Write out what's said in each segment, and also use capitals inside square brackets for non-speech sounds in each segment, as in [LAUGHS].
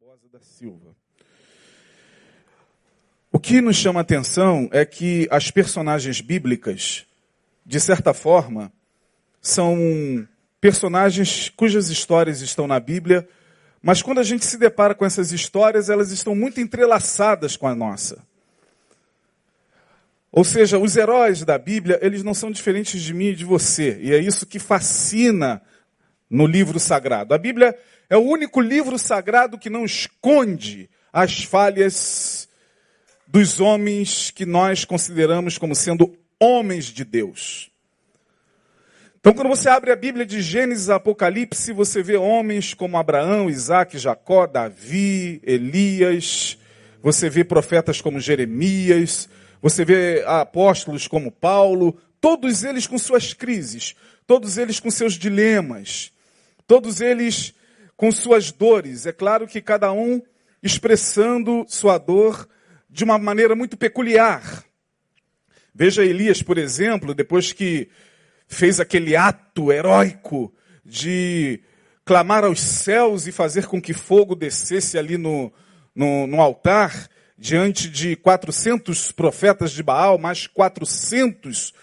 Barbosa da Silva. O que nos chama a atenção é que as personagens bíblicas, de certa forma, são personagens cujas histórias estão na Bíblia, mas quando a gente se depara com essas histórias, elas estão muito entrelaçadas com a nossa. Ou seja, os heróis da Bíblia, eles não são diferentes de mim e de você. E é isso que fascina no livro sagrado. A Bíblia é o único livro sagrado que não esconde as falhas dos homens que nós consideramos como sendo homens de Deus. Então, quando você abre a Bíblia de Gênesis a Apocalipse, você vê homens como Abraão, Isaac, Jacó, Davi, Elias, você vê profetas como Jeremias, você vê apóstolos como Paulo, todos eles com suas crises, todos eles com seus dilemas, todos eles com suas dores. É claro que cada um expressando sua dor de uma maneira muito peculiar. Veja Elias, por exemplo, depois que fez aquele ato heróico de clamar aos céus e fazer com que fogo descesse ali no, no, no altar, diante de 400 profetas de Baal, mais 400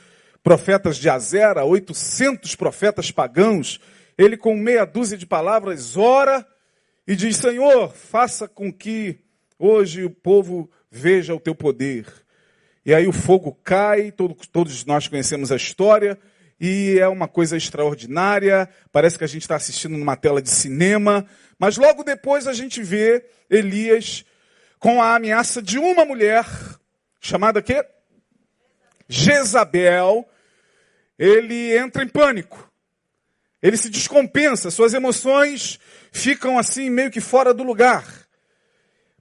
profetas de Azera, 800 profetas pagãos, ele com meia dúzia de palavras ora e diz: Senhor, faça com que hoje o povo veja o teu poder. E aí o fogo cai, todos nós conhecemos a história, e é uma coisa extraordinária, parece que a gente está assistindo numa tela de cinema, mas logo depois a gente vê Elias com a ameaça de uma mulher, chamada quê? Jezabel, ele entra em pânico. Ele se descompensa, suas emoções ficam assim meio que fora do lugar.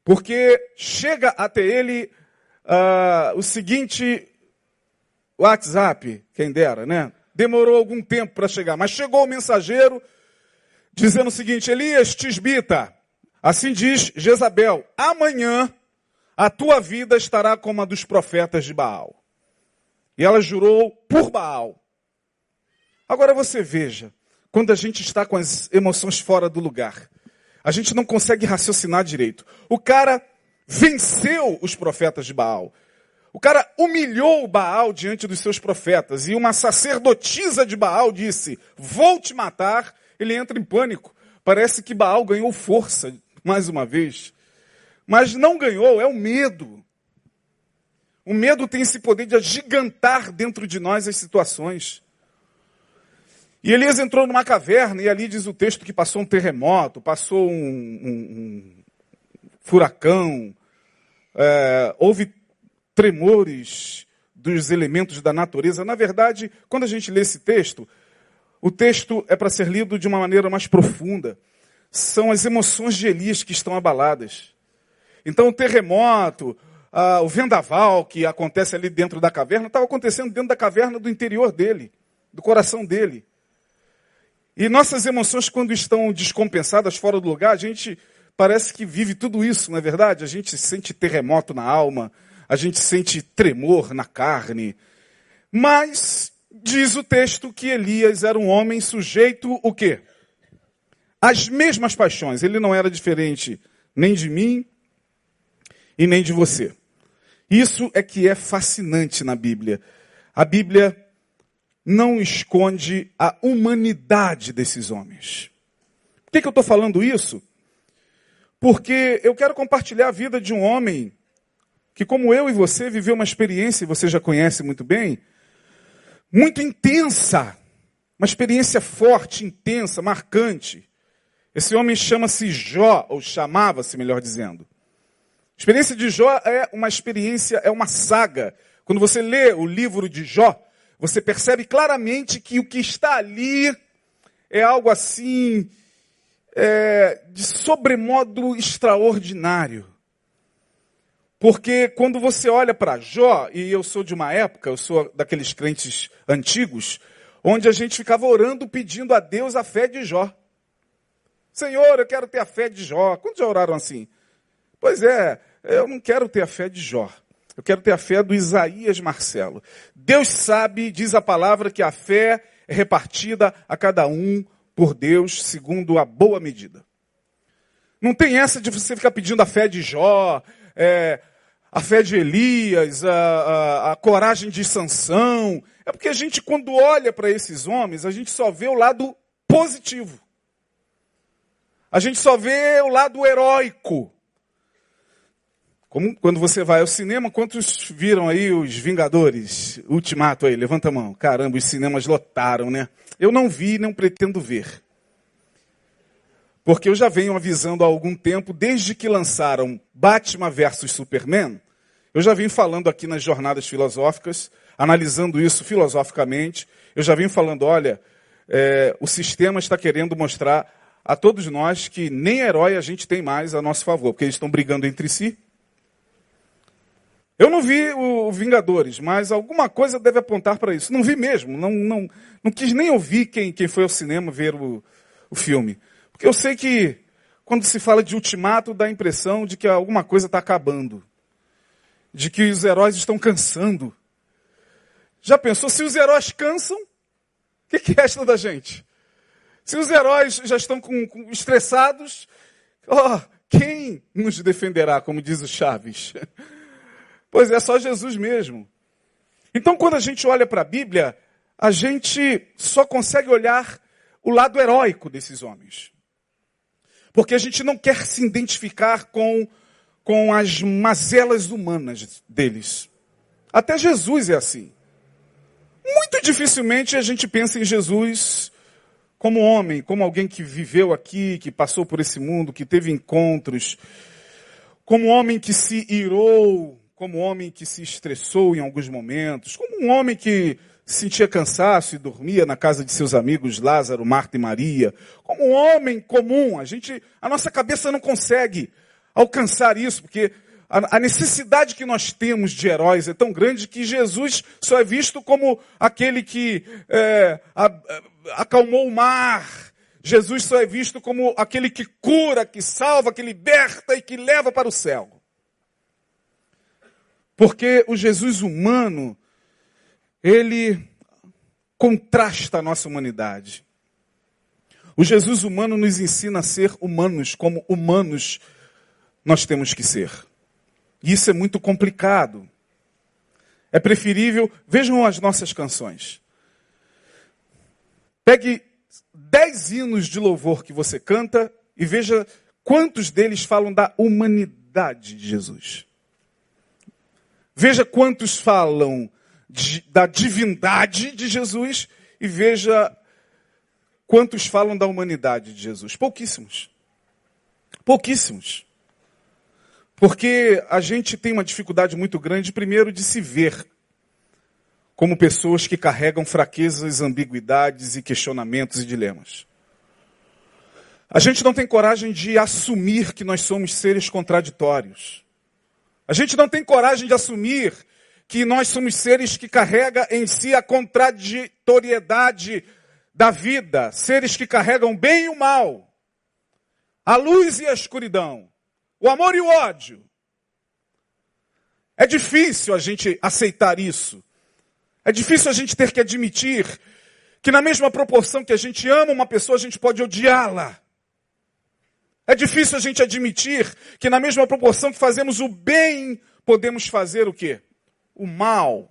Porque chega até ele uh, o seguinte WhatsApp, quem dera, né? Demorou algum tempo para chegar, mas chegou o mensageiro dizendo o seguinte: Elias Tisbita, assim diz Jezabel, amanhã a tua vida estará como a dos profetas de Baal. E ela jurou por Baal. Agora você veja, quando a gente está com as emoções fora do lugar, a gente não consegue raciocinar direito. O cara venceu os profetas de Baal. O cara humilhou Baal diante dos seus profetas e uma sacerdotisa de Baal disse: Vou te matar. Ele entra em pânico. Parece que Baal ganhou força mais uma vez. Mas não ganhou, é o medo. O medo tem esse poder de agigantar dentro de nós as situações. E Elias entrou numa caverna e ali diz o texto que passou um terremoto, passou um, um, um furacão, é, houve tremores dos elementos da natureza. Na verdade, quando a gente lê esse texto, o texto é para ser lido de uma maneira mais profunda. São as emoções de Elias que estão abaladas. Então, o terremoto, o vendaval que acontece ali dentro da caverna, estava acontecendo dentro da caverna do interior dele, do coração dele. E nossas emoções, quando estão descompensadas, fora do lugar, a gente parece que vive tudo isso, não é verdade? A gente sente terremoto na alma, a gente sente tremor na carne. Mas diz o texto que Elias era um homem sujeito o quê? As mesmas paixões. Ele não era diferente nem de mim e nem de você. Isso é que é fascinante na Bíblia. A Bíblia não esconde a humanidade desses homens. Por que, que eu estou falando isso? Porque eu quero compartilhar a vida de um homem que, como eu e você, viveu uma experiência, e você já conhece muito bem, muito intensa. Uma experiência forte, intensa, marcante. Esse homem chama-se Jó, ou chamava-se, melhor dizendo. A experiência de Jó é uma experiência, é uma saga. Quando você lê o livro de Jó, você percebe claramente que o que está ali é algo assim, é, de sobremodo extraordinário. Porque quando você olha para Jó, e eu sou de uma época, eu sou daqueles crentes antigos, onde a gente ficava orando pedindo a Deus a fé de Jó. Senhor, eu quero ter a fé de Jó. Quantos já oraram assim? Pois é, eu não quero ter a fé de Jó. Eu quero ter a fé do Isaías Marcelo. Deus sabe, diz a palavra, que a fé é repartida a cada um por Deus segundo a boa medida. Não tem essa de você ficar pedindo a fé de Jó, é, a fé de Elias, a, a, a coragem de Sansão. É porque a gente, quando olha para esses homens, a gente só vê o lado positivo. A gente só vê o lado heróico. Como quando você vai ao cinema, quantos viram aí os Vingadores? Ultimato aí, levanta a mão. Caramba, os cinemas lotaram, né? Eu não vi, não pretendo ver. Porque eu já venho avisando há algum tempo, desde que lançaram Batman vs Superman, eu já vim falando aqui nas jornadas filosóficas, analisando isso filosoficamente, eu já vim falando, olha, é, o sistema está querendo mostrar a todos nós que nem herói a gente tem mais a nosso favor, porque eles estão brigando entre si. Eu não vi o Vingadores, mas alguma coisa deve apontar para isso. Não vi mesmo, não, não, não quis nem ouvir quem, quem foi ao cinema ver o, o filme. Porque eu sei que quando se fala de ultimato, dá a impressão de que alguma coisa está acabando. De que os heróis estão cansando. Já pensou, se os heróis cansam, o que, que resta da gente? Se os heróis já estão com, com, estressados, oh, quem nos defenderá, como diz o Chaves? [LAUGHS] Pois é, só Jesus mesmo. Então, quando a gente olha para a Bíblia, a gente só consegue olhar o lado heróico desses homens. Porque a gente não quer se identificar com, com as mazelas humanas deles. Até Jesus é assim. Muito dificilmente a gente pensa em Jesus como homem, como alguém que viveu aqui, que passou por esse mundo, que teve encontros, como homem que se irou, como homem que se estressou em alguns momentos, como um homem que sentia cansaço e dormia na casa de seus amigos Lázaro, Marta e Maria, como um homem comum. A gente, a nossa cabeça não consegue alcançar isso, porque a, a necessidade que nós temos de heróis é tão grande que Jesus só é visto como aquele que é, a, a, acalmou o mar. Jesus só é visto como aquele que cura, que salva, que liberta e que leva para o céu. Porque o Jesus humano ele contrasta a nossa humanidade. O Jesus humano nos ensina a ser humanos, como humanos nós temos que ser. E isso é muito complicado. É preferível, vejam as nossas canções. Pegue dez hinos de louvor que você canta e veja quantos deles falam da humanidade de Jesus. Veja quantos falam da divindade de Jesus e veja quantos falam da humanidade de Jesus. Pouquíssimos. Pouquíssimos. Porque a gente tem uma dificuldade muito grande, primeiro, de se ver como pessoas que carregam fraquezas, ambiguidades e questionamentos e dilemas. A gente não tem coragem de assumir que nós somos seres contraditórios. A gente não tem coragem de assumir que nós somos seres que carregam em si a contraditoriedade da vida, seres que carregam bem e o mal, a luz e a escuridão, o amor e o ódio. É difícil a gente aceitar isso. É difícil a gente ter que admitir que na mesma proporção que a gente ama uma pessoa, a gente pode odiá-la. É difícil a gente admitir que na mesma proporção que fazemos o bem, podemos fazer o quê? o mal.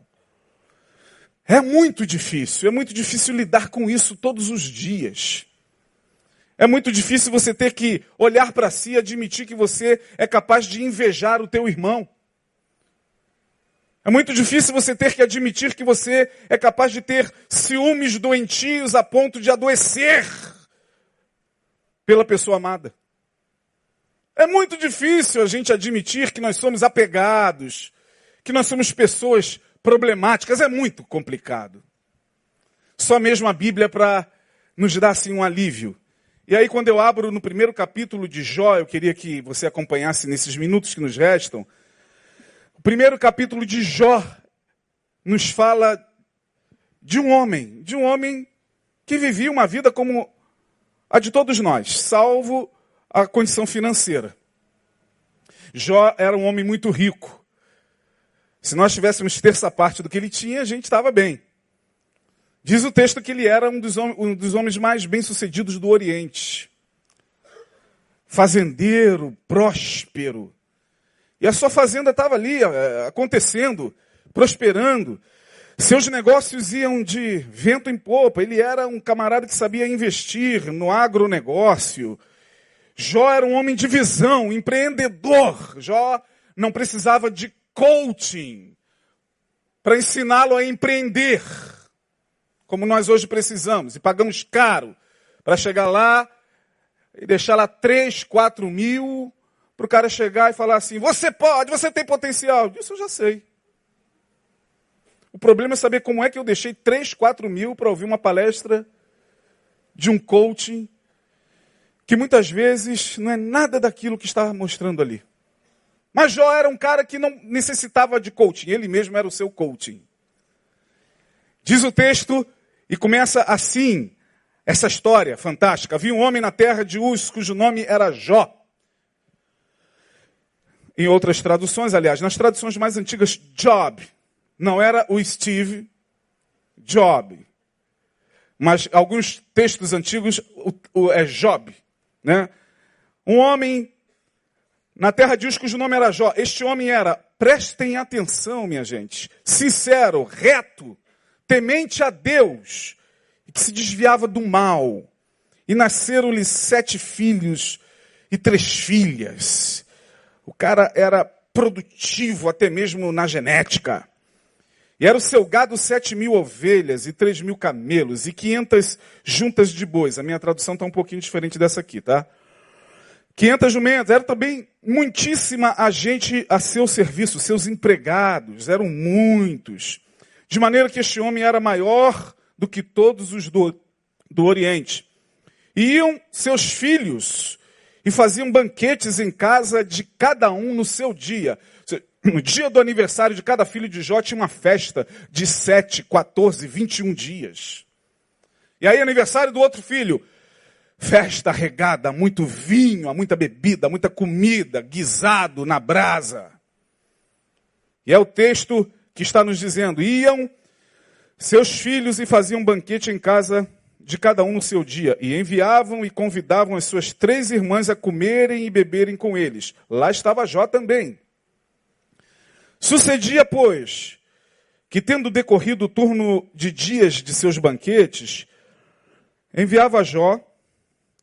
É muito difícil, é muito difícil lidar com isso todos os dias. É muito difícil você ter que olhar para si e admitir que você é capaz de invejar o teu irmão. É muito difícil você ter que admitir que você é capaz de ter ciúmes doentios a ponto de adoecer pela pessoa amada. É muito difícil a gente admitir que nós somos apegados, que nós somos pessoas problemáticas, é muito complicado. Só mesmo a Bíblia para nos dar assim um alívio. E aí quando eu abro no primeiro capítulo de Jó, eu queria que você acompanhasse nesses minutos que nos restam. O primeiro capítulo de Jó nos fala de um homem, de um homem que vivia uma vida como a de todos nós, salvo a condição financeira. Jó era um homem muito rico. Se nós tivéssemos terça parte do que ele tinha, a gente estava bem. Diz o texto que ele era um dos, um dos homens mais bem-sucedidos do Oriente. fazendeiro, próspero. E a sua fazenda estava ali é, acontecendo, prosperando. Seus negócios iam de vento em popa. Ele era um camarada que sabia investir no agronegócio. Jó era um homem de visão, empreendedor. Jó não precisava de coaching para ensiná-lo a empreender, como nós hoje precisamos, e pagamos caro para chegar lá e deixar lá 3, 4 mil para o cara chegar e falar assim: você pode, você tem potencial. Isso eu já sei. O problema é saber como é que eu deixei 3, 4 mil para ouvir uma palestra de um coaching que muitas vezes não é nada daquilo que está mostrando ali. Mas Jó era um cara que não necessitava de coaching, ele mesmo era o seu coaching. Diz o texto, e começa assim, essa história fantástica. Havia um homem na terra de Uz, cujo nome era Jó. Em outras traduções, aliás, nas traduções mais antigas, Job. Não era o Steve, Job. Mas alguns textos antigos o, o, é Job. Né? Um homem na terra de Uz, cujo nome era Jó. Este homem era, prestem atenção, minha gente, sincero, reto, temente a Deus, e que se desviava do mal. E nasceram-lhe sete filhos e três filhas. O cara era produtivo até mesmo na genética. E era o seu gado sete mil ovelhas e três mil camelos e quinhentas juntas de bois. A minha tradução está um pouquinho diferente dessa aqui, tá? 500 jumentas, era também muitíssima a gente a seu serviço, seus empregados, eram muitos. De maneira que este homem era maior do que todos os do, do Oriente. E iam seus filhos e faziam banquetes em casa de cada um no seu dia. No dia do aniversário de cada filho de Jó tinha uma festa de 7, 14, 21 dias. E aí, aniversário do outro filho, festa regada, muito vinho, muita bebida, muita comida, guisado na brasa. E é o texto que está nos dizendo: iam seus filhos e faziam banquete em casa de cada um no seu dia, e enviavam e convidavam as suas três irmãs a comerem e beberem com eles. Lá estava Jó também. Sucedia, pois, que tendo decorrido o turno de dias de seus banquetes, enviava Jó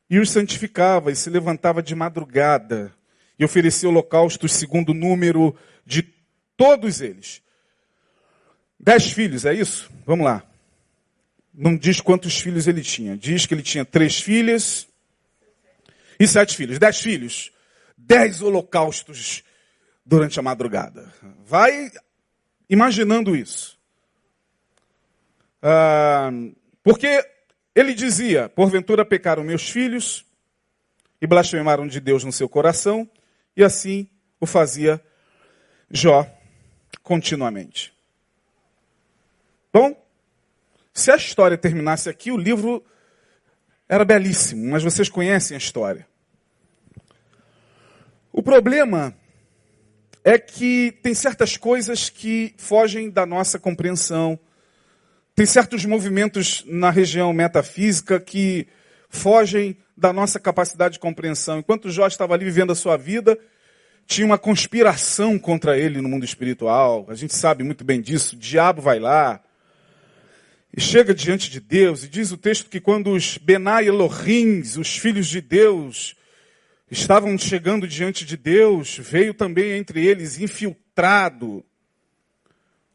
e os santificava e se levantava de madrugada e oferecia holocaustos segundo o número de todos eles. Dez filhos, é isso? Vamos lá. Não diz quantos filhos ele tinha. Diz que ele tinha três filhas e sete filhos. Dez filhos. Dez holocaustos durante a madrugada. Vai imaginando isso. Ah, porque ele dizia: Porventura pecaram meus filhos e blasfemaram de Deus no seu coração, e assim o fazia Jó continuamente. Bom, se a história terminasse aqui, o livro era belíssimo, mas vocês conhecem a história. O problema é que tem certas coisas que fogem da nossa compreensão, tem certos movimentos na região metafísica que fogem da nossa capacidade de compreensão. Enquanto Jó estava ali vivendo a sua vida, tinha uma conspiração contra ele no mundo espiritual. A gente sabe muito bem disso. O diabo vai lá e chega diante de Deus e diz o texto que quando os Benai Elohims, os filhos de Deus, estavam chegando diante de Deus, veio também entre eles infiltrado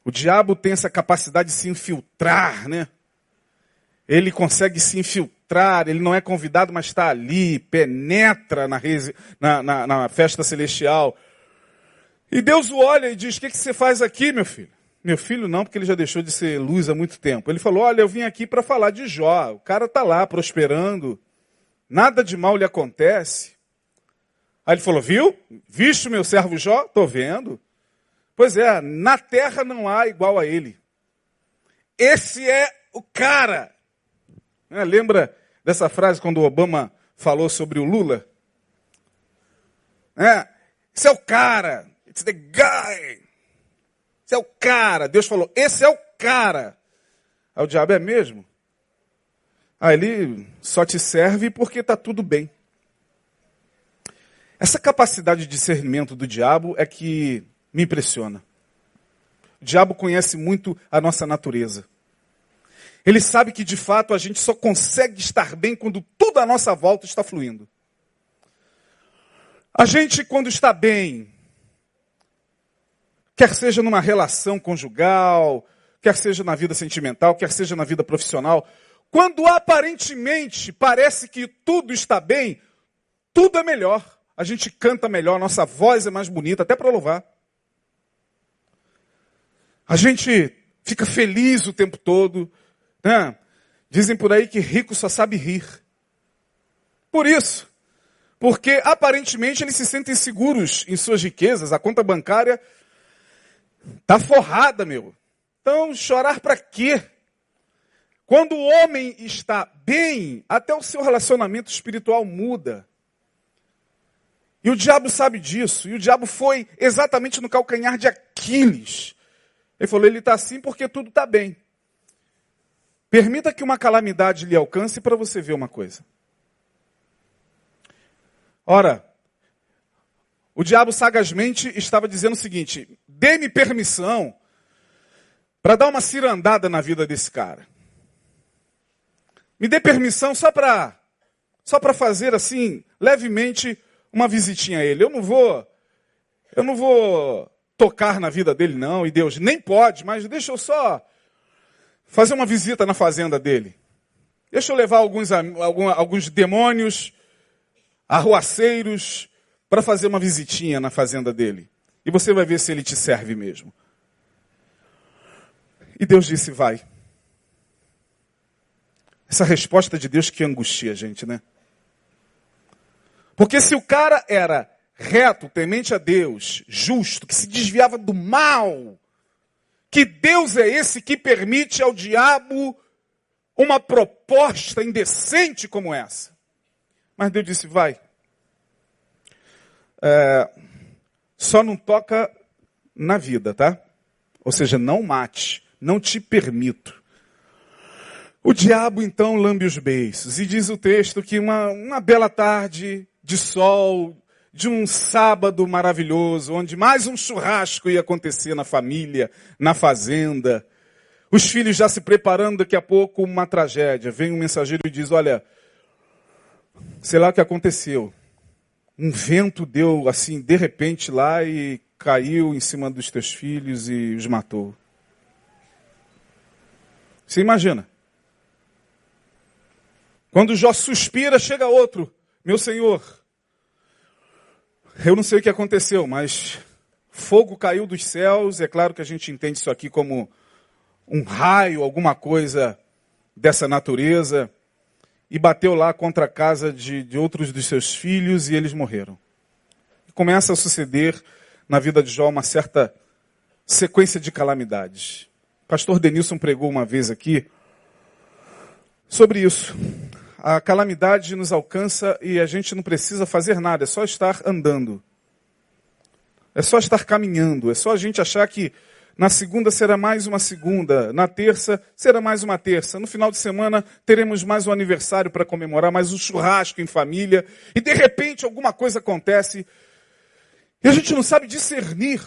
o diabo tem essa capacidade de se infiltrar, né? Ele consegue se infiltrar, ele não é convidado, mas está ali, penetra na, na, na, na, festa celestial. E Deus o olha e diz: O que, que você faz aqui, meu filho? Meu filho não, porque ele já deixou de ser luz há muito tempo. Ele falou: Olha, eu vim aqui para falar de Jó. O cara está lá prosperando, nada de mal lhe acontece. Aí ele falou: Viu? Viste o meu servo Jó? Estou vendo. Pois é, na terra não há igual a ele. Esse é o cara. É, lembra dessa frase quando o Obama falou sobre o Lula? É, esse é o cara. It's the guy. Esse é o cara. Deus falou, esse é o cara. Aí o diabo é mesmo? Aí ele só te serve porque está tudo bem. Essa capacidade de discernimento do diabo é que me impressiona. O diabo conhece muito a nossa natureza. Ele sabe que de fato a gente só consegue estar bem quando tudo à nossa volta está fluindo. A gente, quando está bem, quer seja numa relação conjugal, quer seja na vida sentimental, quer seja na vida profissional, quando aparentemente parece que tudo está bem, tudo é melhor. A gente canta melhor, nossa voz é mais bonita, até para louvar. A gente fica feliz o tempo todo. Né? Dizem por aí que rico só sabe rir. Por isso, porque aparentemente eles se sentem seguros em suas riquezas, a conta bancária está forrada, meu. Então, chorar para quê? Quando o homem está bem, até o seu relacionamento espiritual muda. E o diabo sabe disso. E o diabo foi exatamente no calcanhar de Aquiles. Ele falou: ele está assim porque tudo está bem. Permita que uma calamidade lhe alcance para você ver uma coisa. Ora, o diabo sagazmente estava dizendo o seguinte: dê-me permissão para dar uma cirandada na vida desse cara. Me dê permissão só para só para fazer assim levemente uma visitinha a ele. Eu não vou eu não vou tocar na vida dele, não, e Deus nem pode, mas deixa eu só fazer uma visita na fazenda dele. Deixa eu levar alguns, alguns, demônios, arruaceiros, para fazer uma visitinha na fazenda dele. E você vai ver se ele te serve mesmo. E Deus disse: vai. Essa resposta de Deus que angustia a gente, né? Porque se o cara era reto, temente a Deus, justo, que se desviava do mal. Que Deus é esse que permite ao diabo uma proposta indecente como essa? Mas Deus disse: vai. É, só não toca na vida, tá? Ou seja, não mate, não te permito. O diabo então lambe os beiços e diz o texto que uma, uma bela tarde de sol, de um sábado maravilhoso, onde mais um churrasco ia acontecer na família, na fazenda. Os filhos já se preparando daqui a pouco uma tragédia. Vem um mensageiro e diz: Olha, sei lá o que aconteceu. Um vento deu assim, de repente lá e caiu em cima dos teus filhos e os matou. Você imagina? Quando Jó suspira, chega outro. Meu senhor, eu não sei o que aconteceu, mas fogo caiu dos céus. É claro que a gente entende isso aqui como um raio, alguma coisa dessa natureza, e bateu lá contra a casa de, de outros dos seus filhos e eles morreram. E começa a suceder na vida de Jó uma certa sequência de calamidades. Pastor Denilson pregou uma vez aqui sobre isso a calamidade nos alcança e a gente não precisa fazer nada, é só estar andando. É só estar caminhando, é só a gente achar que na segunda será mais uma segunda, na terça será mais uma terça, no final de semana teremos mais um aniversário para comemorar, mais um churrasco em família, e de repente alguma coisa acontece e a gente não sabe discernir.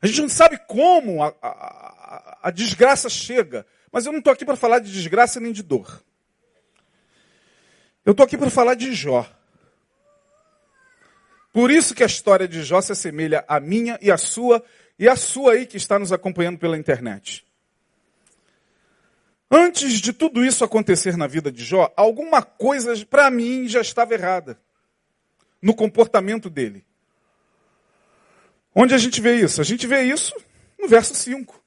A gente não sabe como a, a, a, desgraça chega. Mas eu não estou aqui para falar de desgraça nem de dor. Eu estou aqui para falar de Jó. Por isso que a história de Jó se assemelha à minha e à sua, e à sua aí que está nos acompanhando pela internet. Antes de tudo isso acontecer na vida de Jó, alguma coisa para mim já estava errada no comportamento dele. Onde a gente vê isso? A gente vê isso no verso 5.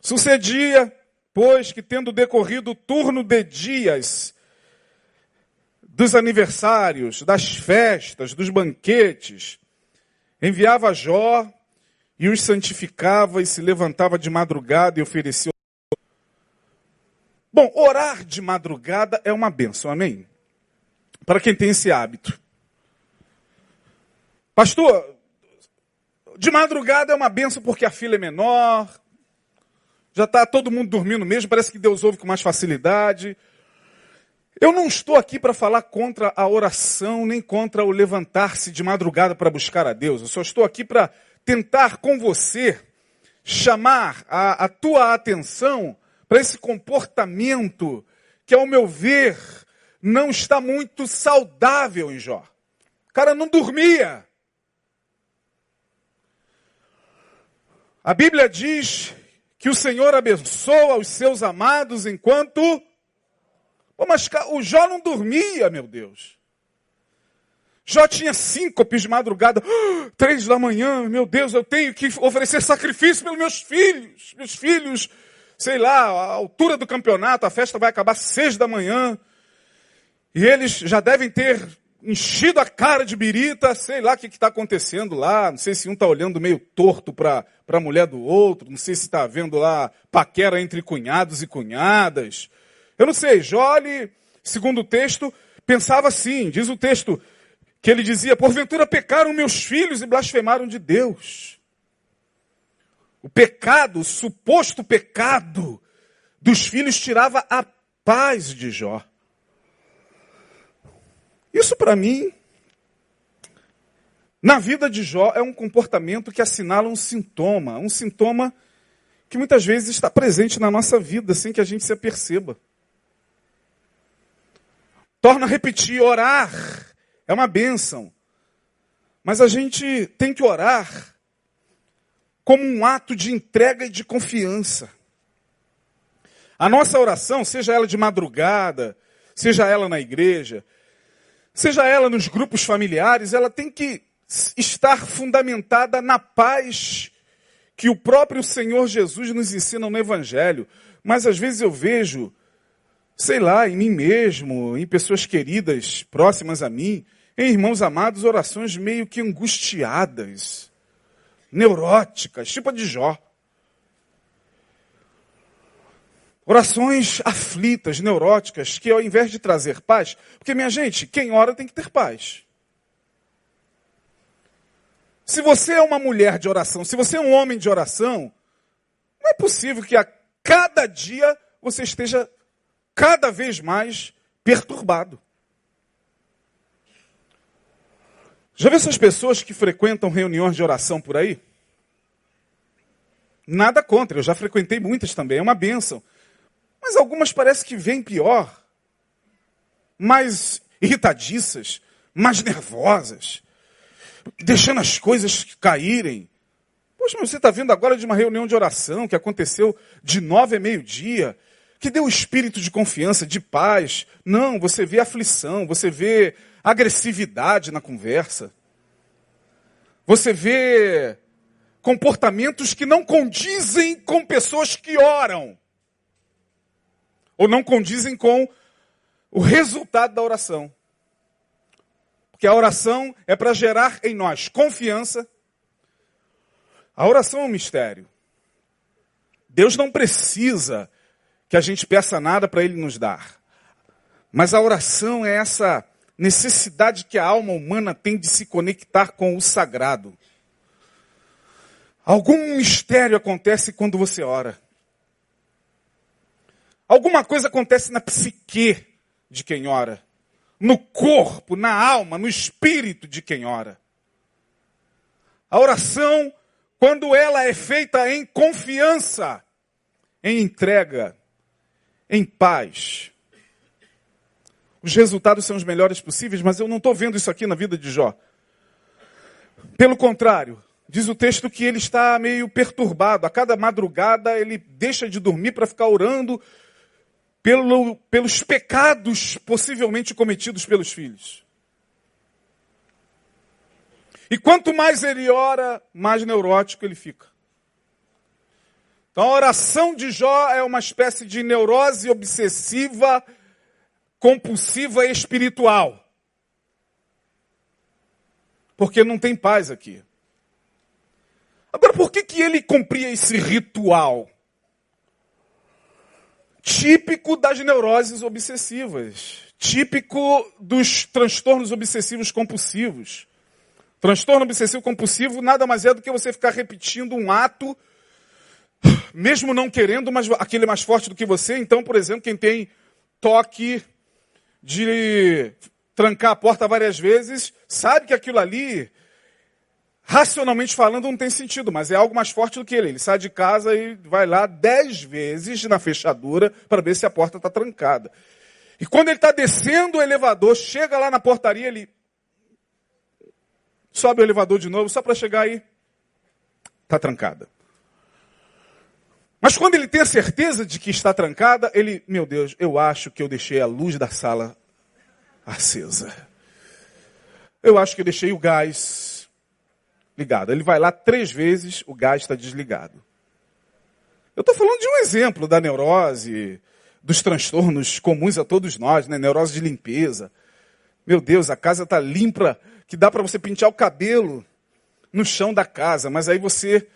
Sucedia, pois, que tendo decorrido o turno de dias dos aniversários, das festas, dos banquetes. Enviava Jó e os santificava e se levantava de madrugada e oferecia. Bom, orar de madrugada é uma benção, amém? Para quem tem esse hábito. Pastor, de madrugada é uma benção porque a fila é menor, já está todo mundo dormindo mesmo, parece que Deus ouve com mais facilidade. Eu não estou aqui para falar contra a oração, nem contra o levantar-se de madrugada para buscar a Deus. Eu só estou aqui para tentar com você chamar a, a tua atenção para esse comportamento que, ao meu ver, não está muito saudável em Jó. O cara não dormia. A Bíblia diz que o Senhor abençoa os seus amados enquanto. Pô, mas o Jó não dormia, meu Deus. Jó tinha síncopes de madrugada, três da manhã, meu Deus, eu tenho que oferecer sacrifício pelos meus filhos. Meus filhos, sei lá, a altura do campeonato, a festa vai acabar seis da manhã. E eles já devem ter enchido a cara de birita, sei lá o que está acontecendo lá, não sei se um está olhando meio torto para a mulher do outro, não sei se está vendo lá paquera entre cunhados e cunhadas. Eu não sei, Jole, segundo o texto, pensava assim, diz o texto, que ele dizia, porventura pecaram meus filhos e blasfemaram de Deus. O pecado, o suposto pecado dos filhos tirava a paz de Jó. Isso para mim, na vida de Jó, é um comportamento que assinala um sintoma, um sintoma que muitas vezes está presente na nossa vida sem que a gente se aperceba. Torna a repetir, orar é uma bênção. Mas a gente tem que orar como um ato de entrega e de confiança. A nossa oração, seja ela de madrugada, seja ela na igreja, seja ela nos grupos familiares, ela tem que estar fundamentada na paz que o próprio Senhor Jesus nos ensina no Evangelho. Mas às vezes eu vejo, sei lá, em mim mesmo, em pessoas queridas, próximas a mim, em irmãos amados, orações meio que angustiadas, neuróticas, tipo a de Jó. Orações aflitas, neuróticas, que ao invés de trazer paz, porque minha gente, quem ora tem que ter paz. Se você é uma mulher de oração, se você é um homem de oração, não é possível que a cada dia você esteja cada vez mais perturbado. Já viu essas pessoas que frequentam reuniões de oração por aí? Nada contra, eu já frequentei muitas também, é uma bênção. Mas algumas parece que vêm pior, mais irritadiças, mais nervosas, deixando as coisas caírem. Poxa, mas você está vindo agora de uma reunião de oração que aconteceu de nove a meio-dia, que deu espírito de confiança, de paz. Não, você vê aflição, você vê agressividade na conversa. Você vê comportamentos que não condizem com pessoas que oram ou não condizem com o resultado da oração. Porque a oração é para gerar em nós confiança. A oração é um mistério. Deus não precisa que a gente peça nada para Ele nos dar. Mas a oração é essa necessidade que a alma humana tem de se conectar com o sagrado. Algum mistério acontece quando você ora. Alguma coisa acontece na psique de quem ora, no corpo, na alma, no espírito de quem ora. A oração, quando ela é feita em confiança, em entrega, em paz, os resultados são os melhores possíveis, mas eu não estou vendo isso aqui na vida de Jó. Pelo contrário, diz o texto que ele está meio perturbado. A cada madrugada ele deixa de dormir para ficar orando pelo, pelos pecados possivelmente cometidos pelos filhos. E quanto mais ele ora, mais neurótico ele fica. Então a oração de Jó é uma espécie de neurose obsessiva, compulsiva espiritual. Porque não tem paz aqui. Agora, por que, que ele cumpria esse ritual? típico das neuroses obsessivas, típico dos transtornos obsessivos compulsivos. Transtorno obsessivo compulsivo nada mais é do que você ficar repetindo um ato, mesmo não querendo, mas aquele é mais forte do que você. Então, por exemplo, quem tem toque de trancar a porta várias vezes, sabe que aquilo ali, racionalmente falando, não tem sentido, mas é algo mais forte do que ele. Ele sai de casa e vai lá dez vezes na fechadura para ver se a porta está trancada. E quando ele está descendo o elevador, chega lá na portaria, ele sobe o elevador de novo, só para chegar aí, está trancada. Mas quando ele tem a certeza de que está trancada, ele, meu Deus, eu acho que eu deixei a luz da sala acesa. Eu acho que eu deixei o gás ligado. Ele vai lá três vezes, o gás está desligado. Eu estou falando de um exemplo da neurose, dos transtornos comuns a todos nós, né? Neurose de limpeza. Meu Deus, a casa está limpa, que dá para você pentear o cabelo no chão da casa, mas aí você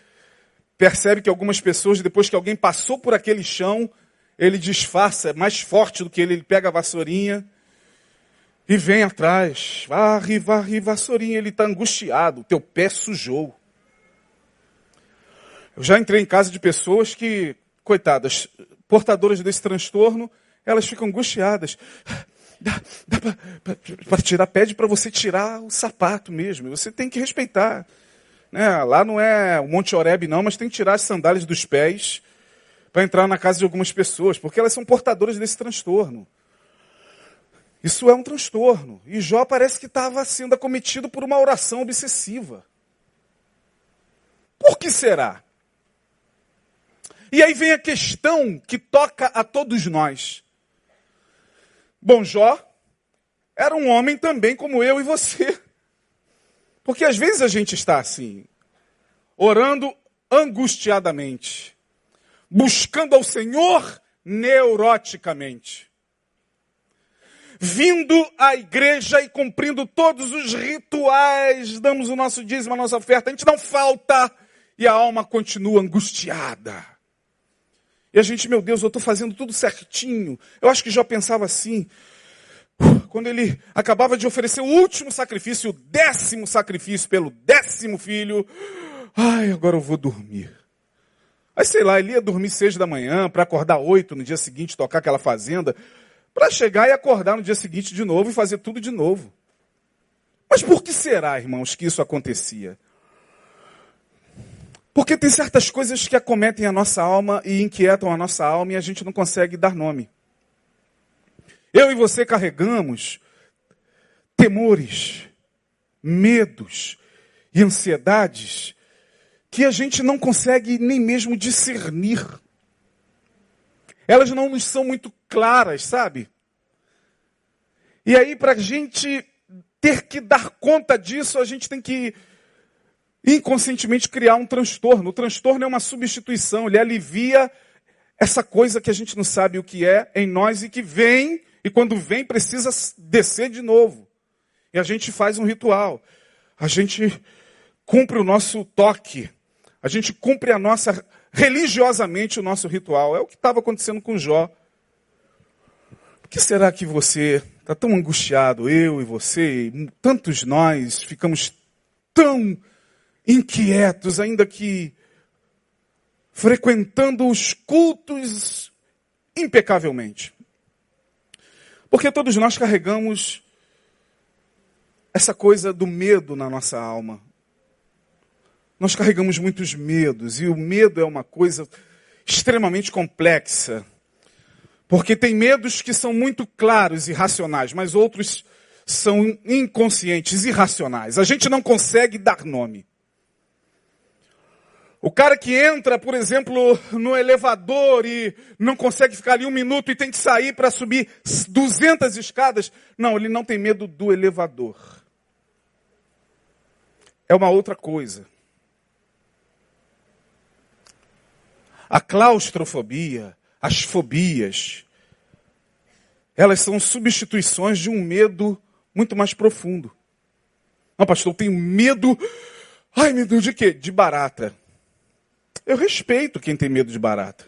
percebe que algumas pessoas, depois que alguém passou por aquele chão, ele disfarça, é mais forte do que ele, ele pega a vassourinha e vem atrás, varre, varre, vassourinha, ele está angustiado, teu pé sujou. Eu já entrei em casa de pessoas que, coitadas, portadoras desse transtorno, elas ficam angustiadas. Dá, dá para tirar, pede para você tirar o sapato mesmo, você tem que respeitar. Né? Lá não é o Monte Oreb não, mas tem que tirar as sandálias dos pés para entrar na casa de algumas pessoas, porque elas são portadoras desse transtorno. Isso é um transtorno. E Jó parece que estava sendo acometido por uma oração obsessiva. Por que será? E aí vem a questão que toca a todos nós. Bom, Jó era um homem também como eu e você. Porque às vezes a gente está assim, orando angustiadamente, buscando ao Senhor neuroticamente vindo à igreja e cumprindo todos os rituais, damos o nosso dízimo, a nossa oferta, a gente não falta e a alma continua angustiada. E a gente, meu Deus, eu estou fazendo tudo certinho. Eu acho que já pensava assim, quando ele acabava de oferecer o último sacrifício, o décimo sacrifício pelo décimo filho, ai, agora eu vou dormir. Aí sei lá, ele ia dormir seis da manhã para acordar oito no dia seguinte, tocar aquela fazenda para chegar e acordar no dia seguinte de novo e fazer tudo de novo. Mas por que será, irmãos, que isso acontecia? Porque tem certas coisas que acometem a nossa alma e inquietam a nossa alma e a gente não consegue dar nome. Eu e você carregamos temores, medos e ansiedades que a gente não consegue nem mesmo discernir elas não nos são muito claras, sabe? E aí, para a gente ter que dar conta disso, a gente tem que inconscientemente criar um transtorno. O transtorno é uma substituição, ele alivia essa coisa que a gente não sabe o que é em nós e que vem, e quando vem precisa descer de novo. E a gente faz um ritual. A gente cumpre o nosso toque. A gente cumpre a nossa religiosamente o nosso ritual. É o que estava acontecendo com Jó. Por que será que você está tão angustiado, eu e você, e tantos nós ficamos tão inquietos, ainda que frequentando os cultos impecavelmente? Porque todos nós carregamos essa coisa do medo na nossa alma. Nós carregamos muitos medos e o medo é uma coisa extremamente complexa. Porque tem medos que são muito claros e racionais, mas outros são inconscientes, irracionais. A gente não consegue dar nome. O cara que entra, por exemplo, no elevador e não consegue ficar ali um minuto e tem que sair para subir 200 escadas. Não, ele não tem medo do elevador. É uma outra coisa. A claustrofobia, as fobias, elas são substituições de um medo muito mais profundo. Não, pastor, eu tenho medo. Ai, medo de quê? De barata. Eu respeito quem tem medo de barata.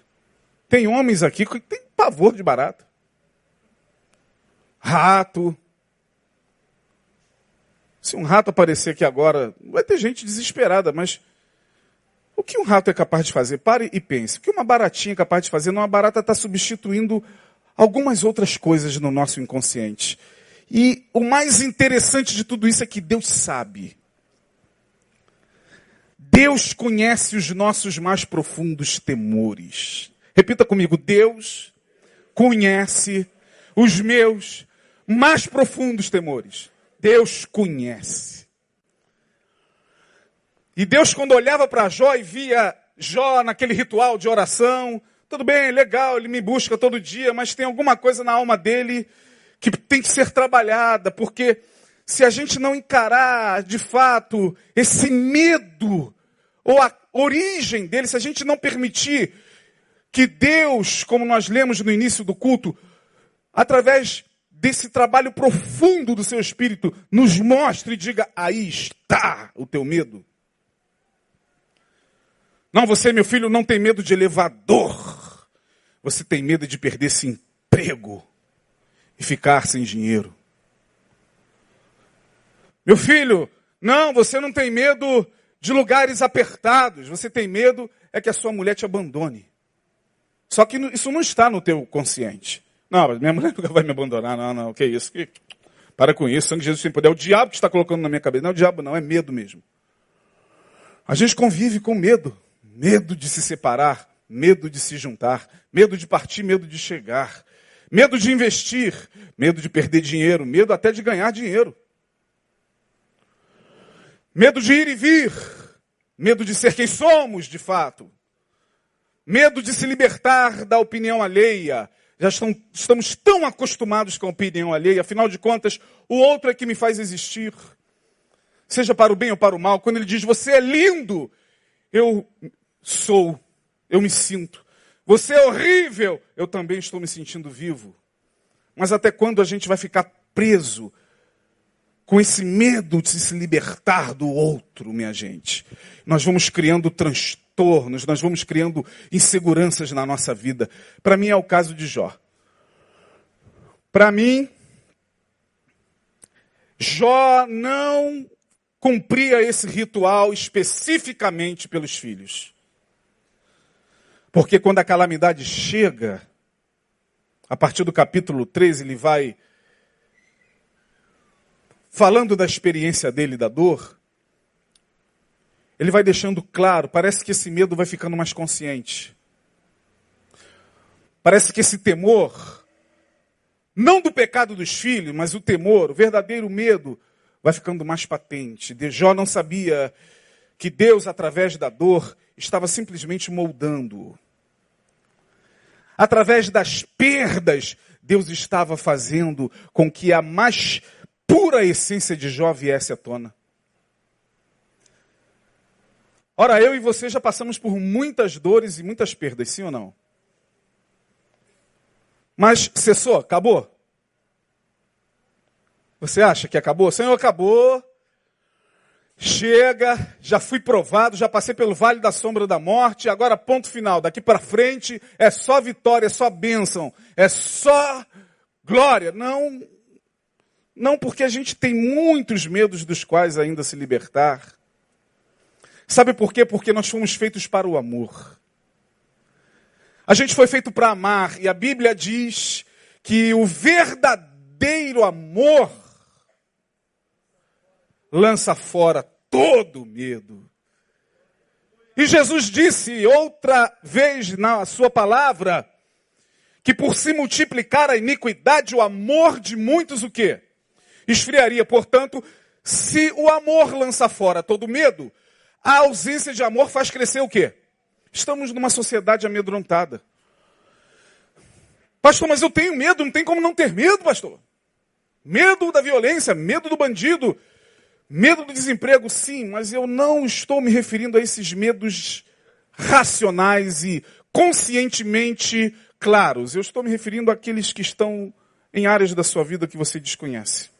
Tem homens aqui que têm pavor de barata. Rato. Se um rato aparecer aqui agora, vai ter gente desesperada, mas o que um rato é capaz de fazer? Pare e pense. O que uma baratinha é capaz de fazer? Não, a barata está substituindo algumas outras coisas no nosso inconsciente. E o mais interessante de tudo isso é que Deus sabe. Deus conhece os nossos mais profundos temores. Repita comigo: Deus conhece os meus mais profundos temores. Deus conhece. E Deus, quando olhava para Jó e via Jó naquele ritual de oração, tudo bem, legal, ele me busca todo dia, mas tem alguma coisa na alma dele que tem que ser trabalhada, porque se a gente não encarar de fato esse medo, ou a origem dele, se a gente não permitir que Deus, como nós lemos no início do culto, através desse trabalho profundo do seu espírito, nos mostre e diga: aí está o teu medo. Não, você, meu filho, não tem medo de elevador. Você tem medo de perder esse emprego e ficar sem dinheiro. Meu filho, não, você não tem medo de lugares apertados. Você tem medo é que a sua mulher te abandone. Só que isso não está no teu consciente. Não, minha mulher [LAUGHS] nunca vai me abandonar. Não, não, que isso? Que... Para com isso, sangue de Jesus sem poder. É o diabo que está colocando na minha cabeça. Não é o diabo, não, é medo mesmo. A gente convive com medo. Medo de se separar, medo de se juntar, medo de partir, medo de chegar, medo de investir, medo de perder dinheiro, medo até de ganhar dinheiro. Medo de ir e vir, medo de ser quem somos de fato, medo de se libertar da opinião alheia. Já estão, estamos tão acostumados com a opinião alheia, afinal de contas, o outro é que me faz existir. Seja para o bem ou para o mal, quando ele diz você é lindo, eu sou, eu me sinto. Você é horrível, eu também estou me sentindo vivo. Mas até quando a gente vai ficar preso com esse medo de se libertar do outro, minha gente? Nós vamos criando transtornos, nós vamos criando inseguranças na nossa vida. Para mim é o caso de Jó. Para mim, Jó não cumpria esse ritual especificamente pelos filhos. Porque quando a calamidade chega, a partir do capítulo 13, ele vai falando da experiência dele da dor, ele vai deixando claro, parece que esse medo vai ficando mais consciente. Parece que esse temor, não do pecado dos filhos, mas o temor, o verdadeiro medo, vai ficando mais patente. De Jó não sabia que Deus, através da dor, estava simplesmente moldando-o. Através das perdas, Deus estava fazendo com que a mais pura essência de Jó viesse à tona. Ora, eu e você já passamos por muitas dores e muitas perdas, sim ou não? Mas cessou? Acabou? Você acha que acabou? Senhor, acabou. Chega, já fui provado, já passei pelo vale da sombra da morte, agora ponto final. Daqui para frente é só vitória, é só bênção, é só glória. Não, não porque a gente tem muitos medos dos quais ainda se libertar. Sabe por quê? Porque nós fomos feitos para o amor. A gente foi feito para amar e a Bíblia diz que o verdadeiro amor lança fora todo medo. E Jesus disse outra vez na sua palavra que por se multiplicar a iniquidade, o amor de muitos o quê? Esfriaria. Portanto, se o amor lança fora todo medo, a ausência de amor faz crescer o quê? Estamos numa sociedade amedrontada. Pastor, mas eu tenho medo, não tem como não ter medo, pastor. Medo da violência, medo do bandido, Medo do desemprego, sim, mas eu não estou me referindo a esses medos racionais e conscientemente claros. Eu estou me referindo àqueles que estão em áreas da sua vida que você desconhece.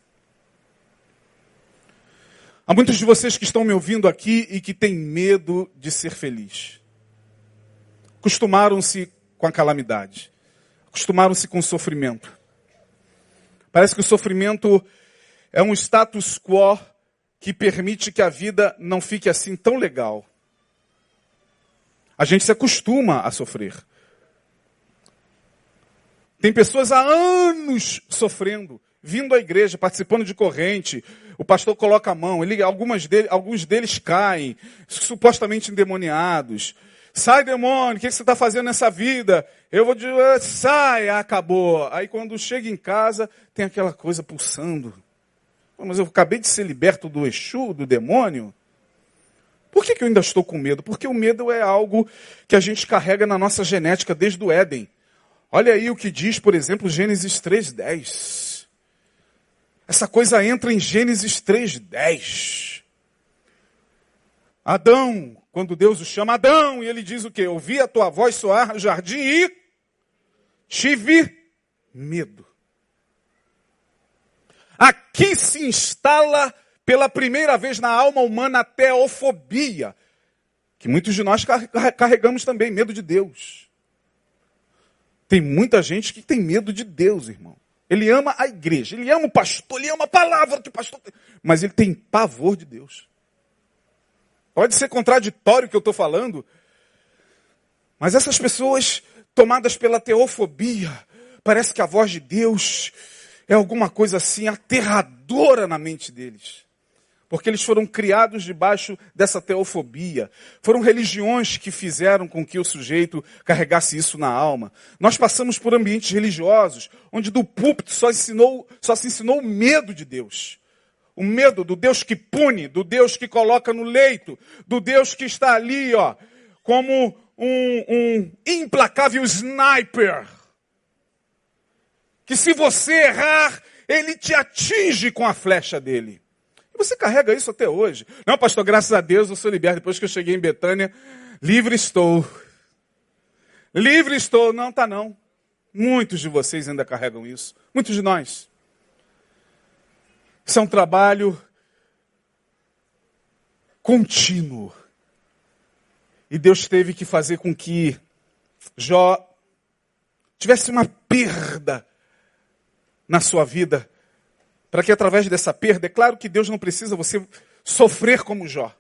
Há muitos de vocês que estão me ouvindo aqui e que têm medo de ser feliz. Acostumaram-se com a calamidade. Acostumaram-se com o sofrimento. Parece que o sofrimento é um status quo que permite que a vida não fique assim tão legal. A gente se acostuma a sofrer. Tem pessoas há anos sofrendo, vindo à igreja, participando de corrente. O pastor coloca a mão, ele, algumas dele, alguns deles caem, supostamente endemoniados. Sai, demônio, o que você está fazendo nessa vida? Eu vou dizer, ah, sai, acabou. Aí quando chega em casa, tem aquela coisa pulsando. Mas eu acabei de ser liberto do Exu, do demônio. Por que, que eu ainda estou com medo? Porque o medo é algo que a gente carrega na nossa genética desde o Éden. Olha aí o que diz, por exemplo, Gênesis 3,10. Essa coisa entra em Gênesis 3,10. Adão, quando Deus o chama Adão, e ele diz o quê? Ouvi a tua voz soar no jardim e tive medo. Aqui se instala pela primeira vez na alma humana a teofobia, que muitos de nós carregamos também, medo de Deus. Tem muita gente que tem medo de Deus, irmão. Ele ama a igreja, ele ama o pastor, ele ama a palavra que o pastor mas ele tem pavor de Deus. Pode ser contraditório o que eu estou falando, mas essas pessoas tomadas pela teofobia, parece que a voz de Deus é alguma coisa assim aterradora na mente deles porque eles foram criados debaixo dessa teofobia. Foram religiões que fizeram com que o sujeito carregasse isso na alma. Nós passamos por ambientes religiosos onde do púlpito só, ensinou, só se ensinou o medo de Deus. O medo do Deus que pune, do Deus que coloca no leito, do Deus que está ali, ó, como um, um implacável sniper. Que se você errar, ele te atinge com a flecha dele. Você carrega isso até hoje. Não, pastor, graças a Deus eu sou liberto. Depois que eu cheguei em Betânia, livre estou. Livre estou. Não, tá não. Muitos de vocês ainda carregam isso. Muitos de nós. Isso é um trabalho contínuo. E Deus teve que fazer com que Jó tivesse uma perda na sua vida para que através dessa perda, é claro que Deus não precisa você sofrer como Jó.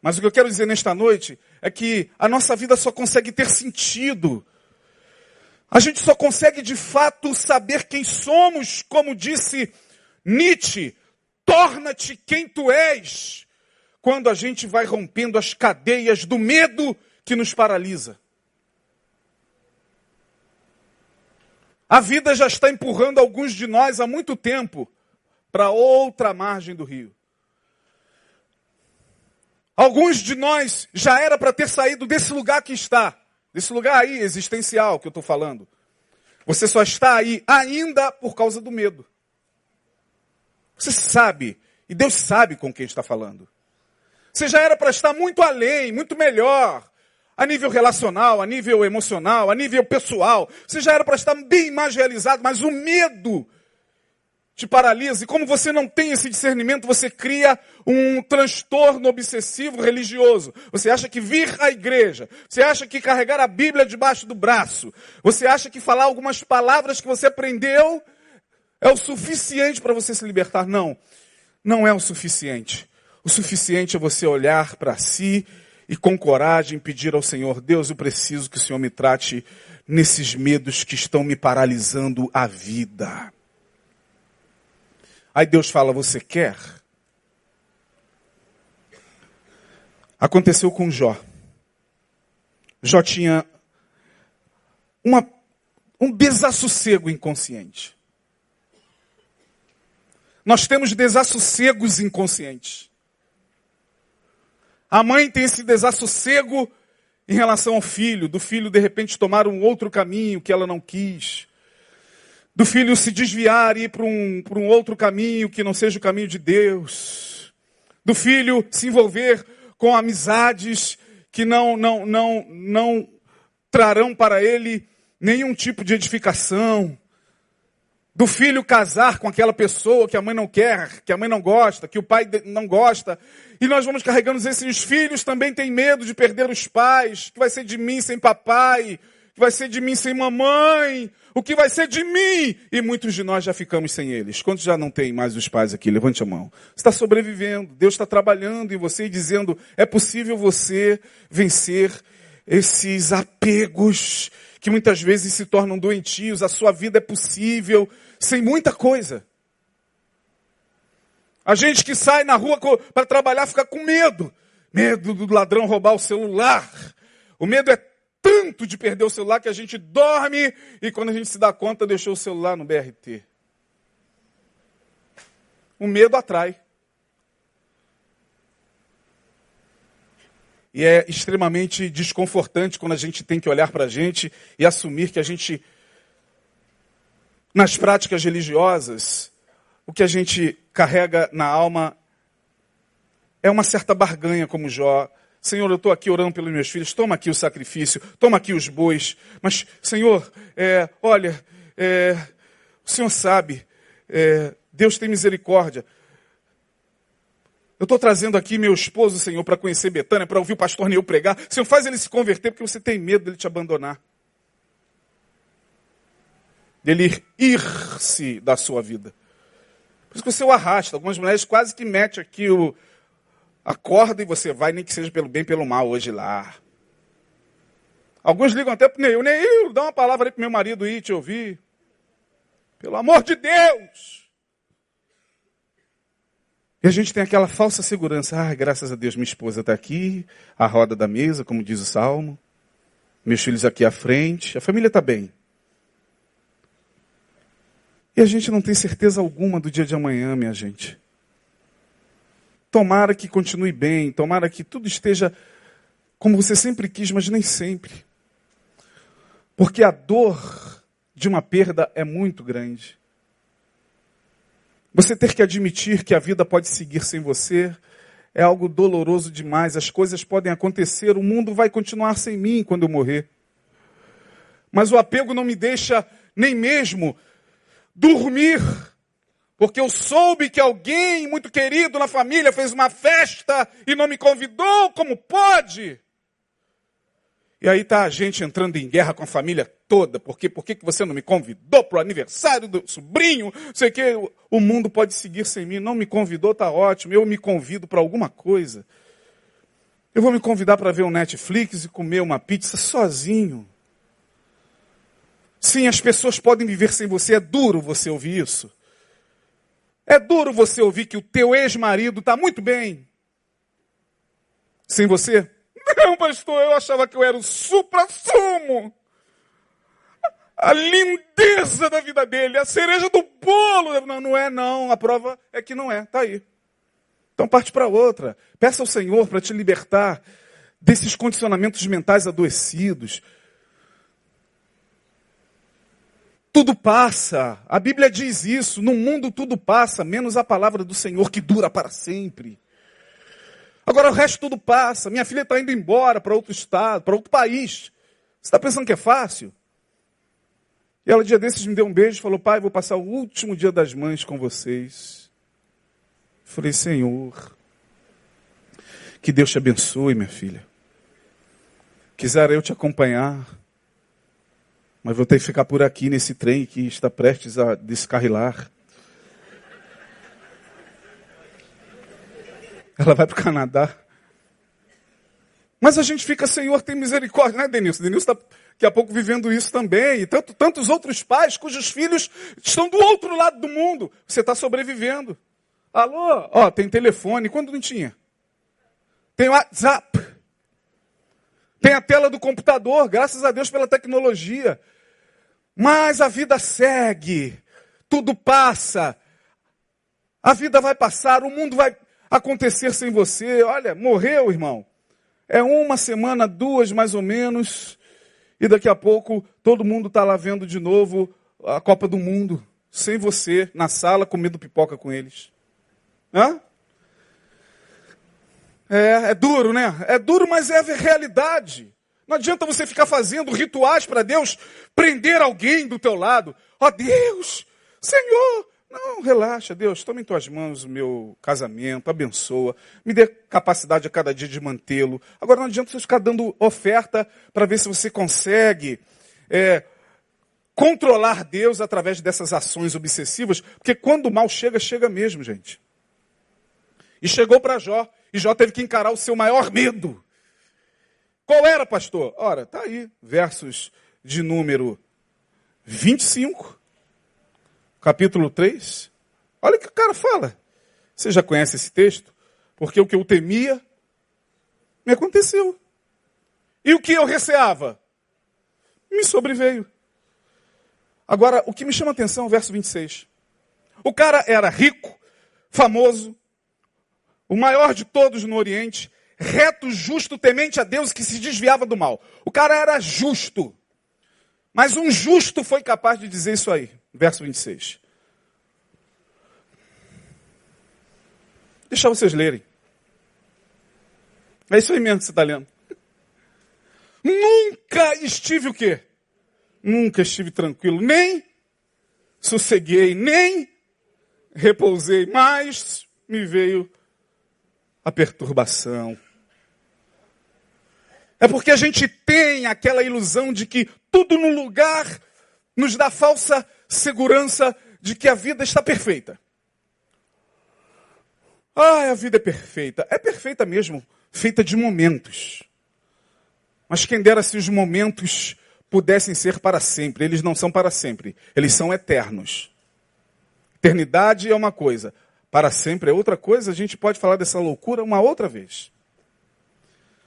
Mas o que eu quero dizer nesta noite é que a nossa vida só consegue ter sentido. A gente só consegue de fato saber quem somos, como disse Nietzsche, torna-te quem tu és, quando a gente vai rompendo as cadeias do medo que nos paralisa. A vida já está empurrando alguns de nós há muito tempo para outra margem do rio. Alguns de nós já era para ter saído desse lugar que está, desse lugar aí existencial que eu estou falando. Você só está aí ainda por causa do medo. Você sabe, e Deus sabe com quem está falando. Você já era para estar muito além, muito melhor, a nível relacional, a nível emocional, a nível pessoal. Você já era para estar bem mais realizado, mas o medo te paralisa. E como você não tem esse discernimento, você cria um transtorno obsessivo religioso. Você acha que vir à igreja, você acha que carregar a Bíblia debaixo do braço, você acha que falar algumas palavras que você aprendeu é o suficiente para você se libertar. Não, não é o suficiente. O suficiente é você olhar para si e com coragem pedir ao Senhor, Deus, eu preciso que o Senhor me trate nesses medos que estão me paralisando a vida. Aí Deus fala, você quer? Aconteceu com Jó. Jó tinha uma, um desassossego inconsciente. Nós temos desassossegos inconscientes. A mãe tem esse desassossego em relação ao filho, do filho de repente tomar um outro caminho que ela não quis, do filho se desviar e ir para um, para um outro caminho que não seja o caminho de Deus, do filho se envolver com amizades que não, não, não, não trarão para ele nenhum tipo de edificação, do filho casar com aquela pessoa que a mãe não quer, que a mãe não gosta, que o pai não gosta. E nós vamos carregando esses os filhos também têm medo de perder os pais, que vai ser de mim sem papai, que vai ser de mim sem mamãe, o que vai ser de mim? E muitos de nós já ficamos sem eles. Quantos já não tem mais os pais aqui? Levante a mão. Está sobrevivendo, Deus está trabalhando em você e dizendo, é possível você vencer esses apegos que muitas vezes se tornam doentios, a sua vida é possível sem muita coisa. A gente que sai na rua para trabalhar fica com medo. Medo do ladrão roubar o celular. O medo é tanto de perder o celular que a gente dorme e quando a gente se dá conta deixou o celular no BRT. O medo atrai. E é extremamente desconfortante quando a gente tem que olhar para a gente e assumir que a gente, nas práticas religiosas, o que a gente carrega na alma é uma certa barganha, como Jó. Senhor, eu estou aqui orando pelos meus filhos, toma aqui o sacrifício, toma aqui os bois. Mas, Senhor, é, olha, é, o Senhor sabe, é, Deus tem misericórdia. Eu estou trazendo aqui meu esposo, Senhor, para conhecer Betânia, para ouvir o pastor Neil pregar. Senhor, faz ele se converter porque você tem medo dele te abandonar. Dele ir-se da sua vida. Por isso que você o arrasta. Algumas mulheres quase que metem aqui o, a corda e você vai, nem que seja pelo bem pelo mal, hoje lá. Alguns ligam até para o Neil. Neil, dá uma palavra aí para meu marido ir te ouvir. Pelo amor de Deus! E a gente tem aquela falsa segurança. Ah, graças a Deus, minha esposa está aqui, a roda da mesa, como diz o Salmo. Meus filhos aqui à frente, a família está bem. E a gente não tem certeza alguma do dia de amanhã, minha gente. Tomara que continue bem, tomara que tudo esteja como você sempre quis, mas nem sempre. Porque a dor de uma perda é muito grande. Você ter que admitir que a vida pode seguir sem você é algo doloroso demais. As coisas podem acontecer, o mundo vai continuar sem mim quando eu morrer. Mas o apego não me deixa nem mesmo dormir, porque eu soube que alguém muito querido na família fez uma festa e não me convidou, como pode? E aí tá a gente entrando em guerra com a família toda. Porque por que você não me convidou para o aniversário do sobrinho? Sei que o mundo pode seguir sem mim. Não me convidou, tá ótimo. Eu me convido para alguma coisa. Eu vou me convidar para ver um Netflix e comer uma pizza sozinho. Sim, as pessoas podem viver sem você. É duro você ouvir isso. É duro você ouvir que o teu ex-marido está muito bem sem você. Não, pastor, eu achava que eu era o supra-sumo. A lindeza da vida dele, a cereja do bolo. Não, não é não, a prova é que não é, tá aí. Então parte para outra. Peça ao Senhor para te libertar desses condicionamentos mentais adoecidos. Tudo passa. A Bíblia diz isso. No mundo tudo passa, menos a palavra do Senhor que dura para sempre. Agora o resto tudo passa. Minha filha está indo embora para outro estado, para outro país. Você está pensando que é fácil? E ela, dia desses, me deu um beijo e falou: Pai, vou passar o último dia das mães com vocês. Eu falei: Senhor, que Deus te abençoe, minha filha. Quisera eu te acompanhar, mas vou ter que ficar por aqui nesse trem que está prestes a descarrilar. Ela vai para o Canadá. Mas a gente fica, Senhor, tem misericórdia, né, Denilson? Denilson está daqui a pouco vivendo isso também. E tanto, tantos outros pais cujos filhos estão do outro lado do mundo. Você está sobrevivendo. Alô? Ó, tem telefone. Quando não tinha? Tem WhatsApp. Tem a tela do computador, graças a Deus pela tecnologia. Mas a vida segue. Tudo passa. A vida vai passar, o mundo vai acontecer sem você. Olha, morreu, irmão. É uma semana, duas mais ou menos, e daqui a pouco todo mundo está lá vendo de novo a Copa do Mundo, sem você, na sala, comendo pipoca com eles. Hã? É, é duro, né? É duro, mas é a realidade. Não adianta você ficar fazendo rituais para Deus prender alguém do teu lado. Ó oh, Deus, Senhor, não, relaxa, Deus, toma em tuas mãos o meu casamento, abençoa, me dê capacidade a cada dia de mantê-lo. Agora não adianta você ficar dando oferta para ver se você consegue é, controlar Deus através dessas ações obsessivas, porque quando o mal chega, chega mesmo, gente. E chegou para Jó, e Jó teve que encarar o seu maior medo. Qual era, pastor? Ora, tá aí, versos de número 25, capítulo 3. Olha o que o cara fala. Você já conhece esse texto? Porque o que eu temia me aconteceu. E o que eu receava me sobreveio. Agora, o que me chama a atenção é o verso 26. O cara era rico, famoso, o maior de todos no Oriente, reto, justo, temente a Deus, que se desviava do mal. O cara era justo. Mas um justo foi capaz de dizer isso aí. Verso 26. Deixa vocês lerem. É isso aí mesmo que você está lendo. Nunca estive o quê? Nunca estive tranquilo, nem sosseguei, nem repousei, mas me veio a perturbação. É porque a gente tem aquela ilusão de que tudo no lugar nos dá falsa segurança de que a vida está perfeita. Ah, a vida é perfeita. É perfeita mesmo, feita de momentos. Mas quem dera se os momentos pudessem ser para sempre. Eles não são para sempre, eles são eternos. Eternidade é uma coisa, para sempre é outra coisa. A gente pode falar dessa loucura uma outra vez.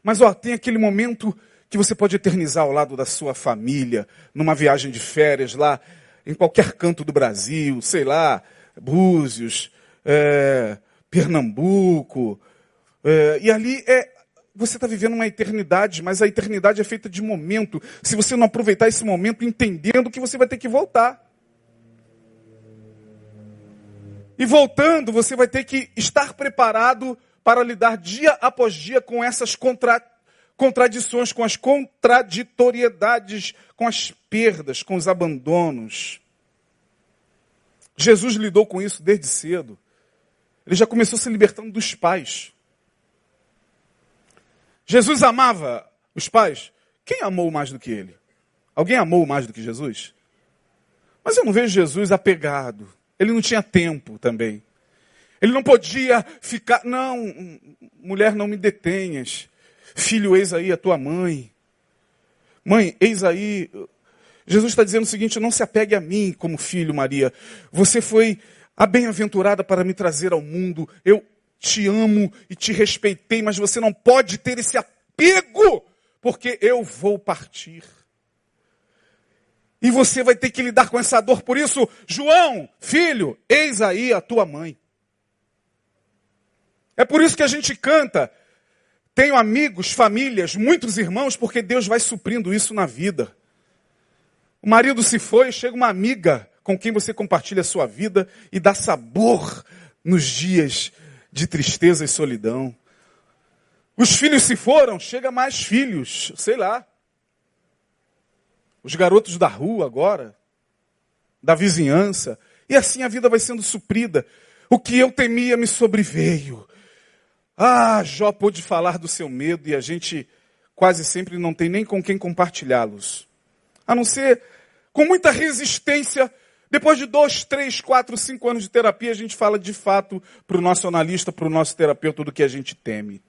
Mas ó, tem aquele momento que você pode eternizar ao lado da sua família, numa viagem de férias lá, em qualquer canto do Brasil, sei lá, Búzios, é, Pernambuco. É, e ali é você está vivendo uma eternidade, mas a eternidade é feita de momento. Se você não aproveitar esse momento entendendo que você vai ter que voltar. E voltando, você vai ter que estar preparado para lidar dia após dia com essas contra... contradições, com as contraditoriedades, com as perdas, com os abandonos. Jesus lidou com isso desde cedo. Ele já começou se libertando dos pais. Jesus amava os pais. Quem amou mais do que ele? Alguém amou mais do que Jesus? Mas eu não vejo Jesus apegado. Ele não tinha tempo também. Ele não podia ficar, não, mulher, não me detenhas. Filho, eis aí a tua mãe. Mãe, eis aí. Jesus está dizendo o seguinte: não se apegue a mim como filho, Maria. Você foi a bem-aventurada para me trazer ao mundo. Eu te amo e te respeitei, mas você não pode ter esse apego, porque eu vou partir. E você vai ter que lidar com essa dor. Por isso, João, filho, eis aí a tua mãe. É por isso que a gente canta. Tenho amigos, famílias, muitos irmãos, porque Deus vai suprindo isso na vida. O marido se foi, chega uma amiga com quem você compartilha a sua vida e dá sabor nos dias de tristeza e solidão. Os filhos se foram, chega mais filhos, sei lá. Os garotos da rua agora, da vizinhança, e assim a vida vai sendo suprida. O que eu temia me sobreveio. Ah, Jó pôde falar do seu medo e a gente quase sempre não tem nem com quem compartilhá-los. A não ser com muita resistência depois de dois, três, quatro, cinco anos de terapia, a gente fala de fato para o nosso analista, para o nosso terapeuta do que a gente teme.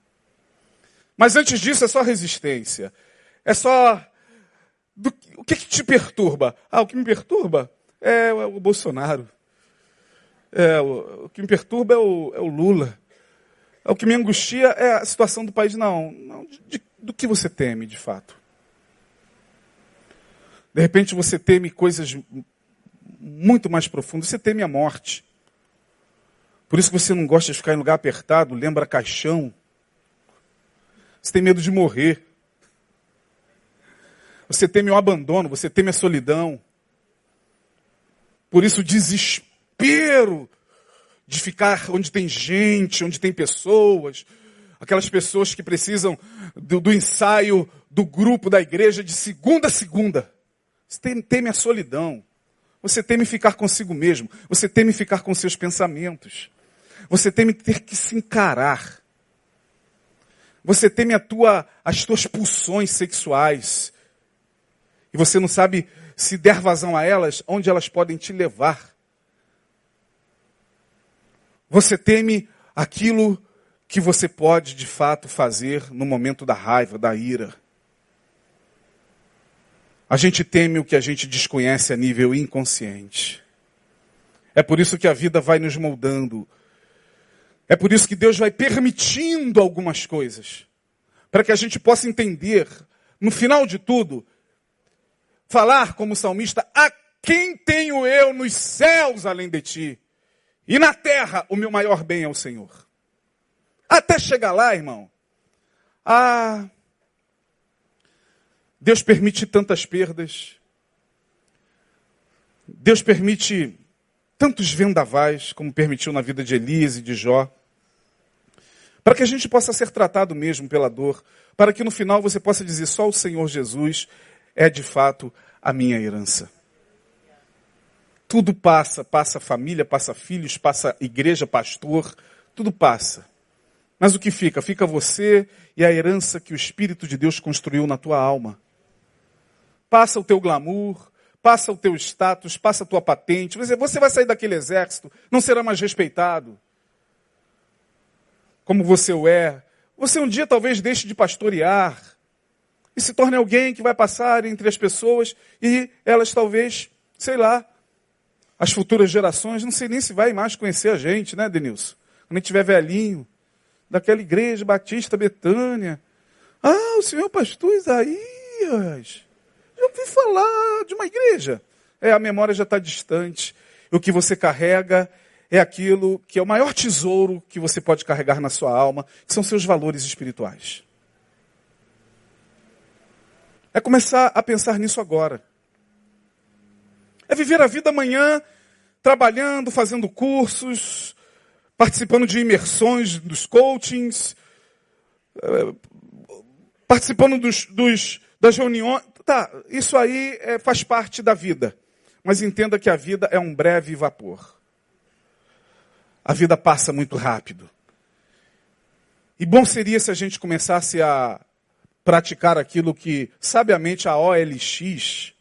Mas antes disso é só resistência. É só. Do... O que, que, te perturba? Ah, o que me perturba é o Bolsonaro. É, o, que me perturba é o, é o, Lula. É o que me angustia é a situação do país. Não, não de, de, do que você teme, de fato. De repente você teme coisas muito mais profundo. Você teme a morte. Por isso que você não gosta de ficar em lugar apertado, lembra caixão. Você tem medo de morrer. Você teme o abandono, você teme a solidão. Por isso desespero de ficar onde tem gente, onde tem pessoas, aquelas pessoas que precisam do, do ensaio do grupo da igreja de segunda a segunda. Você teme a solidão. Você teme ficar consigo mesmo. Você teme ficar com seus pensamentos. Você teme ter que se encarar. Você teme a tua, as tuas pulsões sexuais. E você não sabe se der vazão a elas, onde elas podem te levar. Você teme aquilo que você pode de fato fazer no momento da raiva, da ira. A gente teme o que a gente desconhece a nível inconsciente. É por isso que a vida vai nos moldando. É por isso que Deus vai permitindo algumas coisas. Para que a gente possa entender, no final de tudo, falar como salmista: A quem tenho eu nos céus além de ti? E na terra o meu maior bem é o Senhor. Até chegar lá, irmão. Ah, Deus permite tantas perdas. Deus permite tantos vendavais, como permitiu na vida de Elise e de Jó. Para que a gente possa ser tratado mesmo pela dor. Para que no final você possa dizer: só o Senhor Jesus é de fato a minha herança. Tudo passa, passa família, passa filhos, passa igreja, pastor, tudo passa. Mas o que fica? Fica você e a herança que o Espírito de Deus construiu na tua alma. Passa o teu glamour, passa o teu status, passa a tua patente. Você vai sair daquele exército, não será mais respeitado. Como você o é. Você um dia talvez deixe de pastorear e se torne alguém que vai passar entre as pessoas e elas talvez, sei lá, as futuras gerações, não sei nem se vai mais conhecer a gente, né, Denilson? Quando a gente tiver velhinho, daquela igreja batista Betânia. Ah, o senhor pastor Isaías. Já ouvi falar de uma igreja. É, a memória já está distante. O que você carrega é aquilo que é o maior tesouro que você pode carregar na sua alma, que são seus valores espirituais. É começar a pensar nisso agora. É viver a vida amanhã trabalhando, fazendo cursos, participando de imersões dos coachings, eh, participando dos, dos, das reuniões. Tá, isso aí é, faz parte da vida. Mas entenda que a vida é um breve vapor. A vida passa muito rápido. E bom seria se a gente começasse a praticar aquilo que, sabiamente, a OLX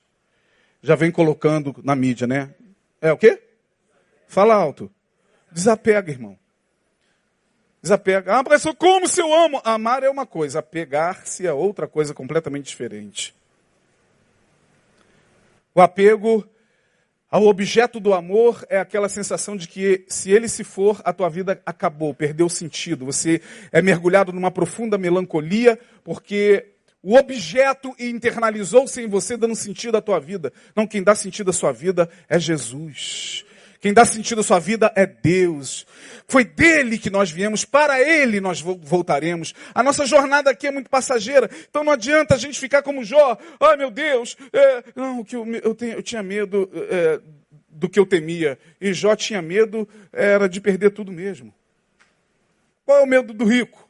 já vem colocando na mídia, né? É o quê? Fala alto. Desapega, irmão. Desapega. Ah, professor, como se eu amo? Amar é uma coisa, apegar-se é outra coisa completamente diferente. O apego ao objeto do amor é aquela sensação de que se ele se for, a tua vida acabou, perdeu sentido. Você é mergulhado numa profunda melancolia porque o objeto internalizou-se em você, dando sentido à tua vida. Não, quem dá sentido à sua vida é Jesus. Quem dá sentido à sua vida é Deus. Foi dele que nós viemos, para ele nós voltaremos. A nossa jornada aqui é muito passageira, então não adianta a gente ficar como Jó. Ai meu Deus, é, não, que eu, eu, tenho, eu tinha medo é, do que eu temia. E Jó tinha medo, era de perder tudo mesmo. Qual é o medo do rico?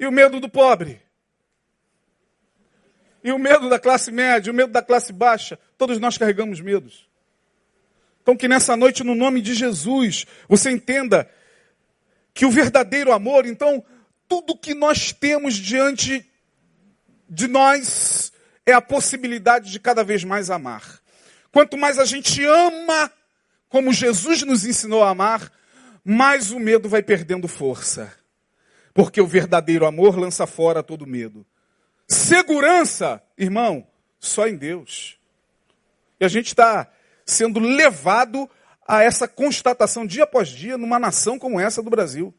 E o medo do pobre? E o medo da classe média, o medo da classe baixa? Todos nós carregamos medos. Então, que nessa noite, no nome de Jesus, você entenda que o verdadeiro amor, então, tudo que nós temos diante de nós é a possibilidade de cada vez mais amar. Quanto mais a gente ama, como Jesus nos ensinou a amar, mais o medo vai perdendo força. Porque o verdadeiro amor lança fora todo medo. Segurança, irmão, só em Deus. E a gente está sendo levado a essa constatação dia após dia numa nação como essa do Brasil.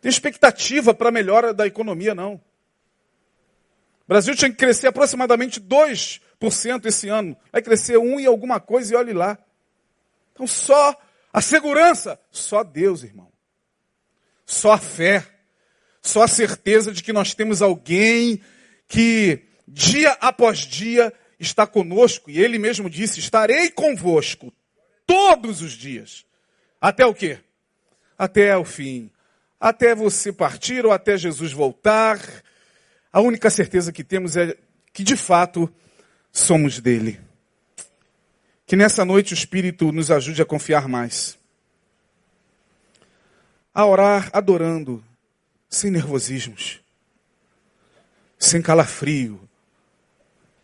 Tem expectativa para a melhora da economia, não. O Brasil tinha que crescer aproximadamente 2% esse ano. Vai crescer um e alguma coisa e olhe lá. Então só a segurança, só Deus, irmão. Só a fé, só a certeza de que nós temos alguém que dia após dia está conosco, e ele mesmo disse: estarei convosco todos os dias. Até o quê? Até o fim. Até você partir ou até Jesus voltar. A única certeza que temos é que de fato somos dele. Que nessa noite o Espírito nos ajude a confiar mais a orar adorando, sem nervosismos, sem calafrio,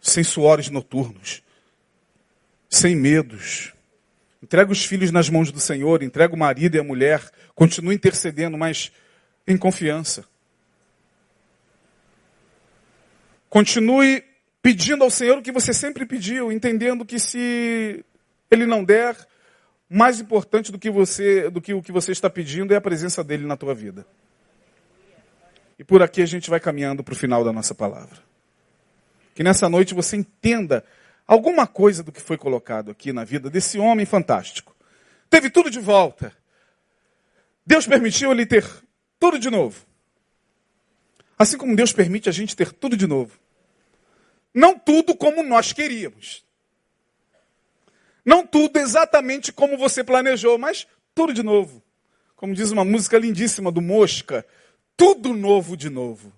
sem suores noturnos, sem medos. Entrega os filhos nas mãos do Senhor, entrega o marido e a mulher, continue intercedendo, mas em confiança. Continue pedindo ao Senhor o que você sempre pediu, entendendo que se Ele não der, mais importante do que você, do que o que você está pedindo é a presença dele na tua vida. E por aqui a gente vai caminhando para o final da nossa palavra. Que nessa noite você entenda alguma coisa do que foi colocado aqui na vida desse homem fantástico. Teve tudo de volta. Deus permitiu ele ter tudo de novo. Assim como Deus permite a gente ter tudo de novo. Não tudo como nós queríamos. Não tudo exatamente como você planejou, mas tudo de novo. Como diz uma música lindíssima do Mosca, tudo novo de novo.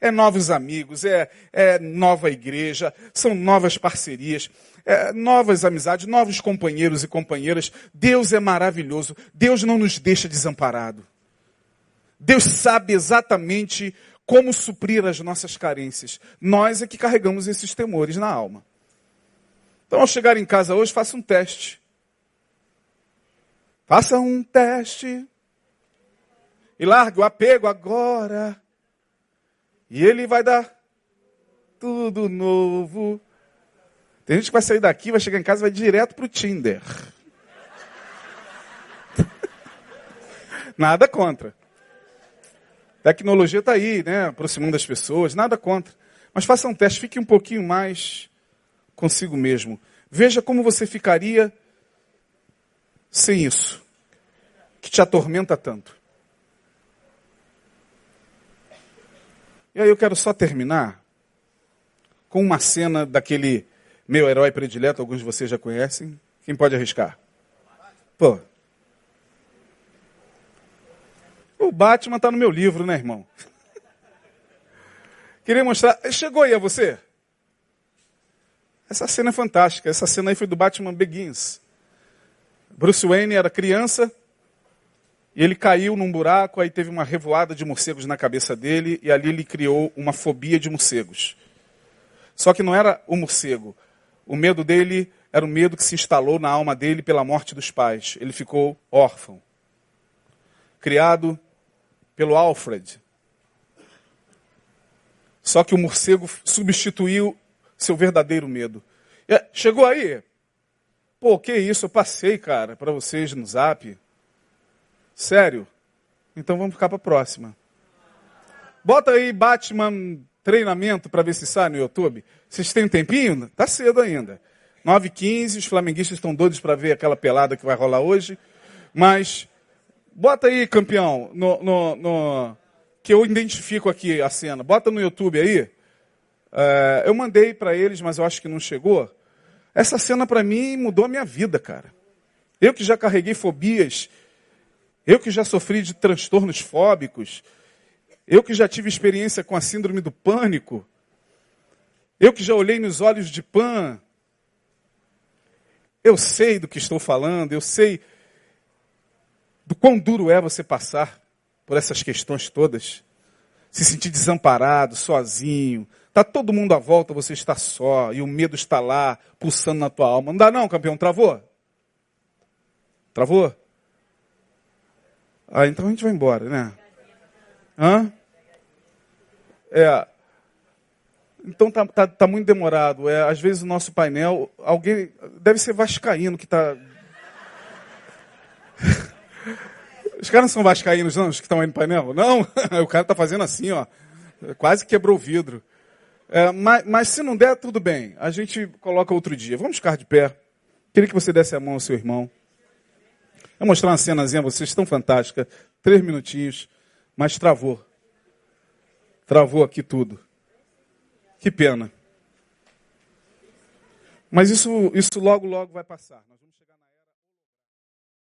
É novos amigos, é, é nova igreja, são novas parcerias, é, novas amizades, novos companheiros e companheiras. Deus é maravilhoso. Deus não nos deixa desamparado. Deus sabe exatamente como suprir as nossas carências. Nós é que carregamos esses temores na alma. Então, ao chegar em casa hoje, faça um teste. Faça um teste. E largue o apego agora. E ele vai dar tudo novo. Tem gente que vai sair daqui, vai chegar em casa e vai direto para o Tinder. [LAUGHS] Nada contra. Tecnologia está aí, né? Aproximando as pessoas, nada contra. Mas faça um teste, fique um pouquinho mais consigo mesmo. Veja como você ficaria sem isso, que te atormenta tanto. E aí eu quero só terminar com uma cena daquele meu herói predileto, alguns de vocês já conhecem. Quem pode arriscar? Pô. O Batman está no meu livro, né, irmão? [LAUGHS] Queria mostrar. Chegou aí a você? Essa cena é fantástica. Essa cena aí foi do Batman Begins. Bruce Wayne era criança e ele caiu num buraco, aí teve uma revoada de morcegos na cabeça dele e ali ele criou uma fobia de morcegos. Só que não era o morcego. O medo dele era o medo que se instalou na alma dele pela morte dos pais. Ele ficou órfão. Criado pelo Alfred. Só que o morcego substituiu seu verdadeiro medo. É, chegou aí? Pô, que isso? Eu passei, cara, para vocês no zap. Sério? Então vamos ficar para próxima. Bota aí Batman treinamento para ver se sai no YouTube. Vocês têm um tempinho? Tá cedo ainda. 9h15, os flamenguistas estão doidos para ver aquela pelada que vai rolar hoje. Mas bota aí, campeão, no, no, no, que eu identifico aqui a cena. Bota no YouTube aí. Uh, eu mandei para eles, mas eu acho que não chegou. Essa cena para mim mudou a minha vida, cara. Eu que já carreguei fobias, eu que já sofri de transtornos fóbicos, eu que já tive experiência com a síndrome do pânico, eu que já olhei nos olhos de Pan, eu sei do que estou falando, eu sei do quão duro é você passar por essas questões todas. Se sentir desamparado, sozinho, Está todo mundo à volta, você está só, e o medo está lá, pulsando na tua alma. Não dá não, campeão, travou? Travou? Ah, então a gente vai embora, né? Hã? É. Então tá, tá, tá muito demorado. É, às vezes o nosso painel, alguém deve ser vascaíno que está. [LAUGHS] Os caras não são vascaínos, não, os que estão aí no painel? Não, [LAUGHS] o cara está fazendo assim, ó. Quase quebrou o vidro. É, mas, mas, se não der, tudo bem. A gente coloca outro dia. Vamos ficar de pé. Queria que você desse a mão ao seu irmão. Vou mostrar uma cenazinha a vocês tão fantástica. Três minutinhos. Mas travou. Travou aqui tudo. Que pena. Mas isso, isso logo, logo vai passar.